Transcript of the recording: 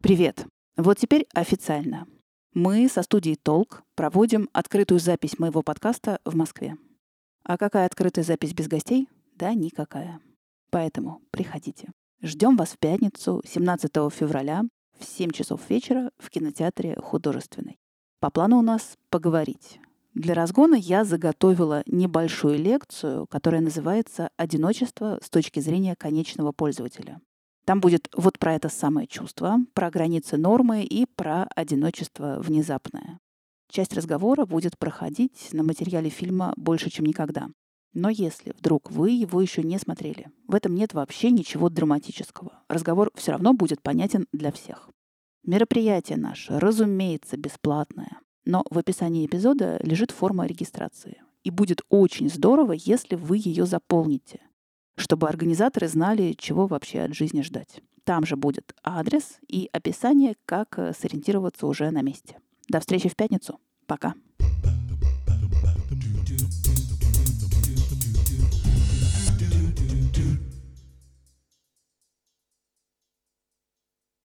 Привет! Вот теперь официально. Мы со студией «Толк» проводим открытую запись моего подкаста в Москве. А какая открытая запись без гостей? Да никакая. Поэтому приходите. Ждем вас в пятницу, 17 февраля, в 7 часов вечера в кинотеатре «Художественный». По плану у нас поговорить. Для разгона я заготовила небольшую лекцию, которая называется «Одиночество с точки зрения конечного пользователя». Там будет вот про это самое чувство, про границы нормы и про одиночество внезапное. Часть разговора будет проходить на материале фильма «Больше, чем никогда». Но если вдруг вы его еще не смотрели, в этом нет вообще ничего драматического. Разговор все равно будет понятен для всех. Мероприятие наше, разумеется, бесплатное. Но в описании эпизода лежит форма регистрации. И будет очень здорово, если вы ее заполните чтобы организаторы знали, чего вообще от жизни ждать. Там же будет адрес и описание, как э, сориентироваться уже на месте. До встречи в пятницу. Пока.